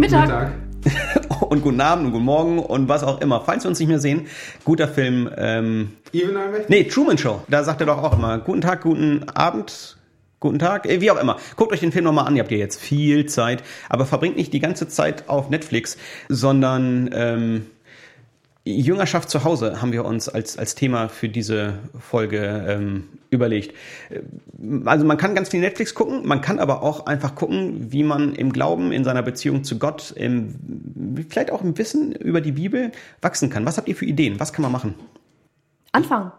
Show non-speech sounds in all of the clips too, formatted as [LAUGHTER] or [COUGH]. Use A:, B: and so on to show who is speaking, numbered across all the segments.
A: Guten Tag.
B: Guten, guten Mittag. Mittag. [LAUGHS]
A: und guten Abend und guten Morgen und was auch immer. Falls wir uns nicht mehr sehen, guter Film. Ähm,
B: Even
A: Nee, Truman Show. Da sagt er doch auch immer, guten Tag, guten Abend, guten Tag, äh, wie auch immer. Guckt euch den Film nochmal an, ihr habt ja jetzt viel Zeit, aber verbringt nicht die ganze Zeit auf Netflix, sondern ähm, Jüngerschaft zu Hause haben wir uns als, als Thema für diese Folge ähm, überlegt. Also man kann ganz viel Netflix gucken, man kann aber auch einfach gucken, wie man im Glauben, in seiner Beziehung zu Gott, im, vielleicht auch im Wissen über die Bibel wachsen kann. Was habt ihr für Ideen? Was kann man machen?
C: Anfangen.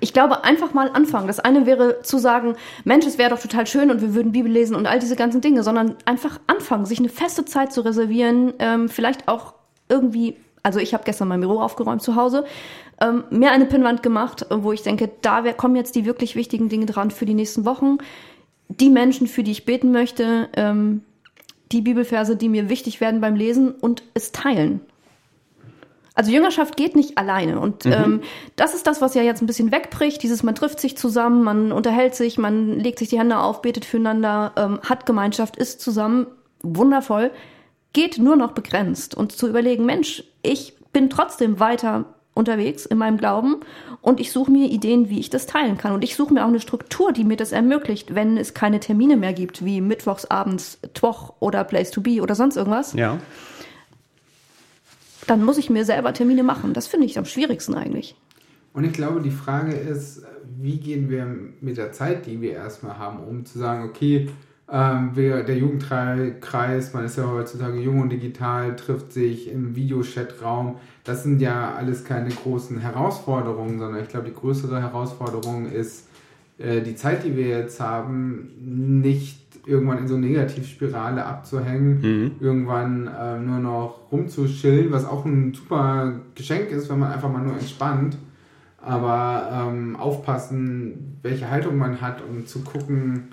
C: Ich glaube, einfach mal anfangen. Das eine wäre zu sagen, Mensch, es wäre doch total schön und wir würden Bibel lesen und all diese ganzen Dinge, sondern einfach anfangen, sich eine feste Zeit zu reservieren, ähm, vielleicht auch irgendwie also ich habe gestern mein Büro aufgeräumt zu Hause, ähm, mir eine Pinnwand gemacht, wo ich denke, da kommen jetzt die wirklich wichtigen Dinge dran für die nächsten Wochen. Die Menschen, für die ich beten möchte, ähm, die Bibelverse, die mir wichtig werden beim Lesen und es teilen. Also Jüngerschaft geht nicht alleine. Und mhm. ähm, das ist das, was ja jetzt ein bisschen wegbricht. Dieses, man trifft sich zusammen, man unterhält sich, man legt sich die Hände auf, betet füreinander, ähm, hat Gemeinschaft, ist zusammen. Wundervoll geht nur noch begrenzt. Und zu überlegen, Mensch, ich bin trotzdem weiter unterwegs in meinem Glauben und ich suche mir Ideen, wie ich das teilen kann. Und ich suche mir auch eine Struktur, die mir das ermöglicht, wenn es keine Termine mehr gibt, wie mittwochsabends Twoch oder Place to Be oder sonst irgendwas.
A: Ja.
C: Dann muss ich mir selber Termine machen. Das finde ich am schwierigsten eigentlich.
B: Und ich glaube, die Frage ist, wie gehen wir mit der Zeit, die wir erstmal haben, um zu sagen, okay, ähm, der Jugendkreis, man ist ja heutzutage jung und digital, trifft sich im Videochatraum. Das sind ja alles keine großen Herausforderungen, sondern ich glaube, die größere Herausforderung ist, äh, die Zeit, die wir jetzt haben, nicht irgendwann in so eine Negativspirale abzuhängen, mhm. irgendwann äh, nur noch rumzuschillen, was auch ein super Geschenk ist, wenn man einfach mal nur entspannt. Aber ähm, aufpassen, welche Haltung man hat und zu gucken,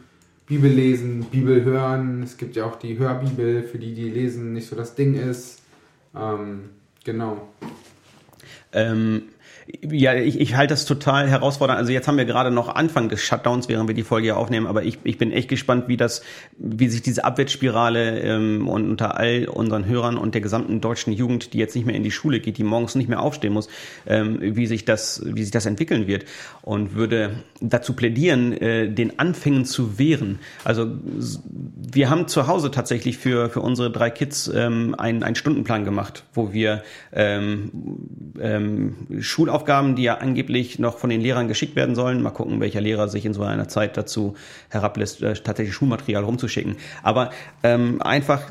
B: Bibel lesen, Bibel hören. Es gibt ja auch die Hörbibel, für die, die lesen, nicht so das Ding ist. Ähm, genau.
A: Ähm, ja, ich, ich halte das total herausfordernd. Also jetzt haben wir gerade noch Anfang des Shutdowns, während wir die Folge hier aufnehmen, aber ich, ich bin echt gespannt, wie das, wie sich diese Abwärtsspirale ähm, und unter all unseren Hörern und der gesamten deutschen Jugend, die jetzt nicht mehr in die Schule geht, die morgens nicht mehr aufstehen muss, ähm, wie sich das, wie sich das entwickeln wird. Und würde dazu plädieren, äh, den Anfängen zu wehren. Also wir haben zu Hause tatsächlich für, für unsere drei Kids ähm, einen, einen Stundenplan gemacht, wo wir ähm, ähm, Schul Schulaufgaben, die ja angeblich noch von den Lehrern geschickt werden sollen. Mal gucken, welcher Lehrer sich in so einer Zeit dazu herablässt, äh, tatsächlich Schulmaterial rumzuschicken. Aber ähm, einfach,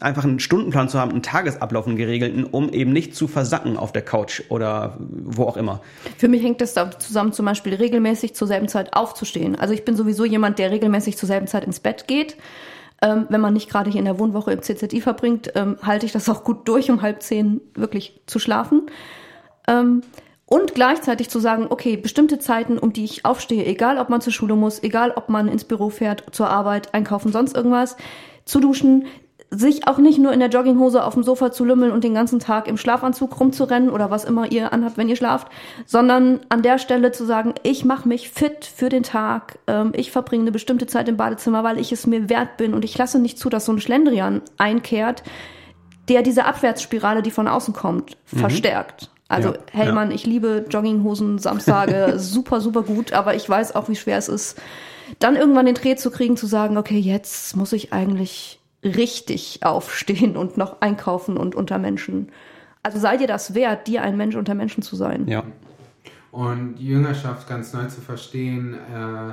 A: einfach einen Stundenplan zu haben, einen Tagesablauf, einen geregelten, um eben nicht zu versacken auf der Couch oder wo auch immer.
C: Für mich hängt das da zusammen, zum Beispiel regelmäßig zur selben Zeit aufzustehen. Also ich bin sowieso jemand, der regelmäßig zur selben Zeit ins Bett geht. Ähm, wenn man nicht gerade hier in der Wohnwoche im CZI verbringt, ähm, halte ich das auch gut durch, um halb zehn wirklich zu schlafen. Ähm, und gleichzeitig zu sagen, okay, bestimmte Zeiten, um die ich aufstehe, egal ob man zur Schule muss, egal ob man ins Büro fährt, zur Arbeit, einkaufen, sonst irgendwas, zu duschen, sich auch nicht nur in der Jogginghose auf dem Sofa zu lümmeln und den ganzen Tag im Schlafanzug rumzurennen oder was immer ihr anhabt, wenn ihr schlaft, sondern an der Stelle zu sagen, ich mache mich fit für den Tag, ähm, ich verbringe eine bestimmte Zeit im Badezimmer, weil ich es mir wert bin und ich lasse nicht zu, dass so ein Schlendrian einkehrt, der diese Abwärtsspirale, die von außen kommt, mhm. verstärkt. Also ja, Hellmann, ja. ich liebe Jogginghosen, Samstage, [LAUGHS] super, super gut, aber ich weiß auch, wie schwer es ist, dann irgendwann den Dreh zu kriegen, zu sagen, okay, jetzt muss ich eigentlich richtig aufstehen und noch einkaufen und unter Menschen. Also sei dir das wert, dir ein Mensch unter Menschen zu sein.
A: Ja.
B: Und Jüngerschaft ganz neu zu verstehen, äh,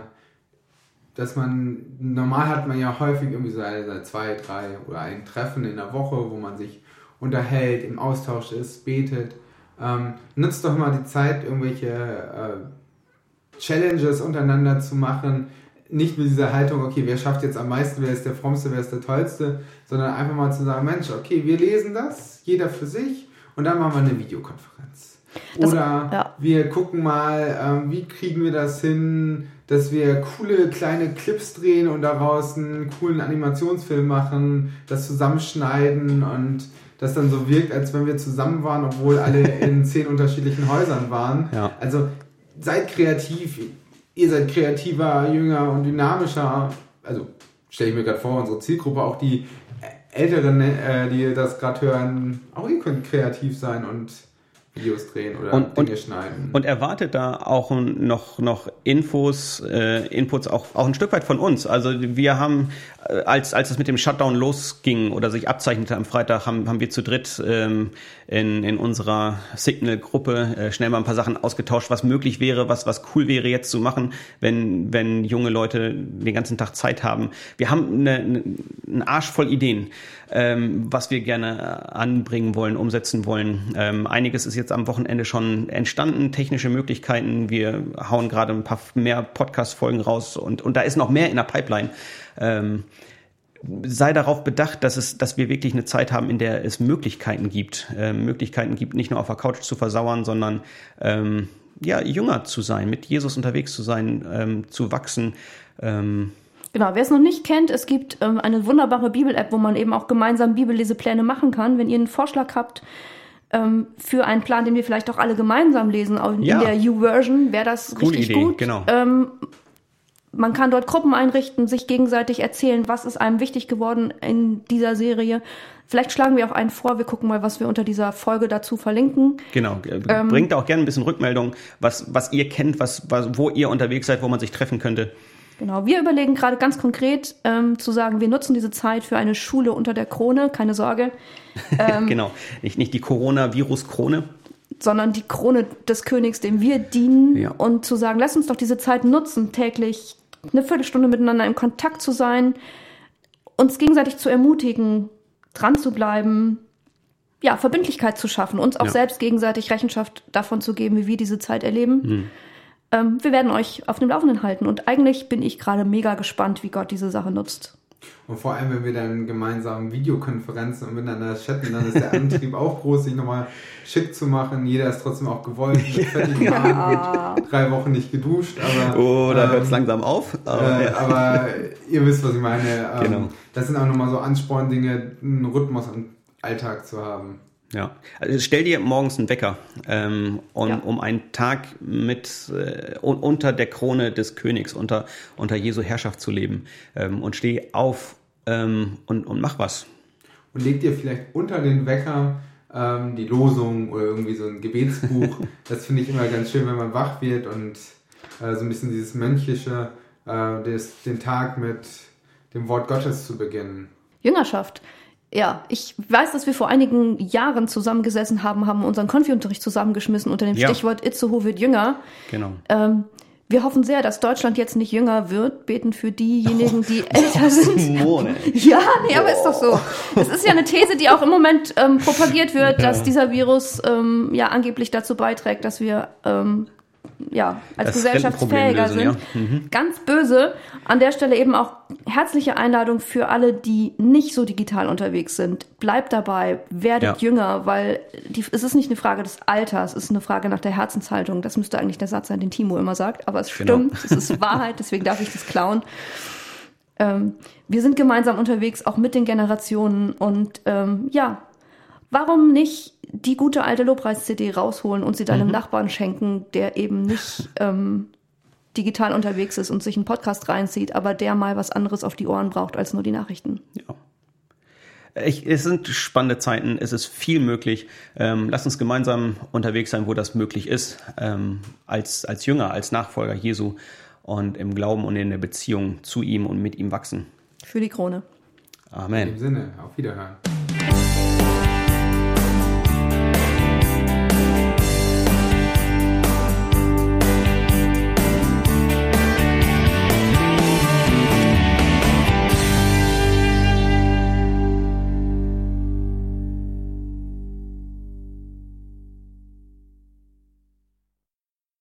B: dass man, normal hat man ja häufig irgendwie so zwei, drei oder ein Treffen in der Woche, wo man sich unterhält, im Austausch ist, betet. Ähm, nutzt doch mal die Zeit, irgendwelche äh, Challenges untereinander zu machen. Nicht mit dieser Haltung, okay, wer schafft jetzt am meisten, wer ist der Frommste, wer ist der Tollste, sondern einfach mal zu sagen, Mensch, okay, wir lesen das, jeder für sich, und dann machen wir eine Videokonferenz. Das, Oder ja. wir gucken mal, ähm, wie kriegen wir das hin, dass wir coole kleine Clips drehen und daraus einen coolen Animationsfilm machen, das zusammenschneiden und das dann so wirkt, als wenn wir zusammen waren, obwohl alle in [LAUGHS] zehn unterschiedlichen Häusern waren.
A: Ja.
B: Also seid kreativ, ihr seid kreativer, jünger und dynamischer. Also stelle ich mir gerade vor, unsere Zielgruppe, auch die Älteren, äh, die das gerade hören, auch ihr könnt kreativ sein und Videos drehen oder
A: und,
B: Dinge
A: und,
B: schneiden.
A: Und erwartet da auch noch, noch Infos, äh, Inputs auch, auch ein Stück weit von uns. Also wir haben, äh, als, als es mit dem Shutdown losging oder sich abzeichnete am Freitag, haben, haben wir zu dritt ähm, in, in unserer Signal-Gruppe äh, schnell mal ein paar Sachen ausgetauscht, was möglich wäre, was, was cool wäre jetzt zu machen, wenn, wenn junge Leute den ganzen Tag Zeit haben. Wir haben eine, eine, einen Arsch voll Ideen, ähm, was wir gerne anbringen wollen, umsetzen wollen. Ähm, einiges ist jetzt am Wochenende schon entstanden, technische Möglichkeiten. Wir hauen gerade ein paar mehr Podcast-Folgen raus und, und da ist noch mehr in der Pipeline. Ähm, sei darauf bedacht, dass es, dass wir wirklich eine Zeit haben, in der es Möglichkeiten gibt, äh, Möglichkeiten gibt, nicht nur auf der Couch zu versauern, sondern ähm, ja jünger zu sein, mit Jesus unterwegs zu sein, ähm, zu wachsen. Ähm,
C: Genau, wer es noch nicht kennt, es gibt ähm, eine wunderbare Bibel-App, wo man eben auch gemeinsam Bibellesepläne machen kann. Wenn ihr einen Vorschlag habt ähm, für einen Plan, den wir vielleicht auch alle gemeinsam lesen, auch in
A: Ja.
C: der U-Version, wäre das
A: Coole
C: richtig
A: Idee,
C: gut.
A: genau.
C: Ähm, man kann dort Gruppen einrichten, sich gegenseitig erzählen, was ist einem wichtig geworden in dieser Serie. Vielleicht schlagen wir auch einen vor, wir gucken mal, was wir unter dieser Folge dazu verlinken.
A: Genau, äh, bringt auch gerne ein bisschen Rückmeldung, was, was ihr kennt, was, was, wo ihr unterwegs seid, wo man sich treffen könnte.
C: Genau, wir überlegen gerade ganz konkret ähm, zu sagen, wir nutzen diese Zeit für eine Schule unter der Krone, keine Sorge, [LAUGHS] Ähm.
A: genau, nicht, nicht die Coronavirus-Krone.
C: sondern die Krone des Königs, dem wir dienen
A: Ja.
C: und zu sagen, lass uns doch diese Zeit nutzen, täglich eine Viertelstunde miteinander in Kontakt zu sein, uns gegenseitig zu ermutigen, dran zu bleiben, ja, Verbindlichkeit zu schaffen, uns auch
A: Ja.
C: selbst gegenseitig Rechenschaft davon zu geben, wie wir diese Zeit erleben. Ähm, wir werden euch auf dem Laufenden halten und eigentlich bin ich gerade mega gespannt, wie Gott diese Sache nutzt.
B: Und vor allem, wenn wir dann gemeinsam Videokonferenzen und miteinander chatten, dann ist der Antrieb auch groß, sich nochmal schick zu machen. Jeder ist trotzdem auch gewollt, [LAUGHS] mit fettigen Haaren, drei Wochen nicht geduscht, aber.
A: Oh, da
B: ähm,
A: hört es langsam auf. Aber,
B: Äh,
A: ja.
B: aber ihr wisst, was ich meine. Ähm,
A: Genau.
B: Das sind auch nochmal so Ansporndinge, einen Rhythmus im Alltag zu haben.
A: Ja, also stell dir morgens einen Wecker, ähm, um,
C: Ja.
A: um einen Tag mit äh, un- unter der Krone des Königs, unter, unter Jesu Herrschaft zu leben. Ähm, und steh auf ähm, und, und mach was.
B: Und legt ihr vielleicht unter den Wecker ähm, die Losung oder irgendwie so ein Gebetsbuch. [LAUGHS] das finde ich immer ganz schön, wenn man wach wird und äh, so ein bisschen dieses Mönchische, äh, des, den Tag mit dem Wort Gottes zu beginnen.
C: Jüngerschaft. Ja, ich weiß, dass wir vor einigen Jahren zusammengesessen haben, haben unseren Konfi-Unterricht zusammengeschmissen unter dem
A: Ja.
C: Stichwort Itzehoe wird jünger.
A: Genau.
C: Ähm, wir hoffen sehr, dass Deutschland jetzt nicht jünger wird, beten für diejenigen, die [LAUGHS] älter sind.
A: Simone.
C: Ja, nee, aber ist doch so. Es ist ja eine These, die auch im Moment ähm, propagiert wird, dass dieser Virus ähm, ja angeblich dazu beiträgt, dass wir ähm, ja als
A: Das
C: gesellschaftsfähiger sind.
A: ja. Mhm.
C: Ganz böse. An der Stelle eben auch herzliche Einladung für alle, die nicht so digital unterwegs sind. Bleibt dabei, werdet
A: Ja.
C: jünger, weil die, es ist nicht eine Frage des Alters, es ist eine Frage nach der Herzenshaltung. Das müsste eigentlich der Satz sein, den Timo immer sagt, aber es
A: Genau.
C: stimmt, es ist Wahrheit, deswegen darf ich das klauen. Ähm, wir sind gemeinsam unterwegs, auch mit den Generationen. Und ähm, ja, warum nicht die gute alte Lobpreis-CD rausholen und sie deinem Nachbarn schenken, der eben nicht ähm, digital unterwegs ist und sich einen Podcast reinzieht, aber der mal was anderes auf die Ohren braucht als nur die Nachrichten.
A: Ja. Ich, es sind spannende Zeiten, es ist viel möglich. Ähm, lass uns gemeinsam unterwegs sein, wo das möglich ist, ähm, als, als Jünger, als Nachfolger Jesu und im Glauben und in der Beziehung zu ihm und mit ihm wachsen.
C: Für die Krone.
B: In
A: Amen.
B: dem Sinne, auf Wiederhören.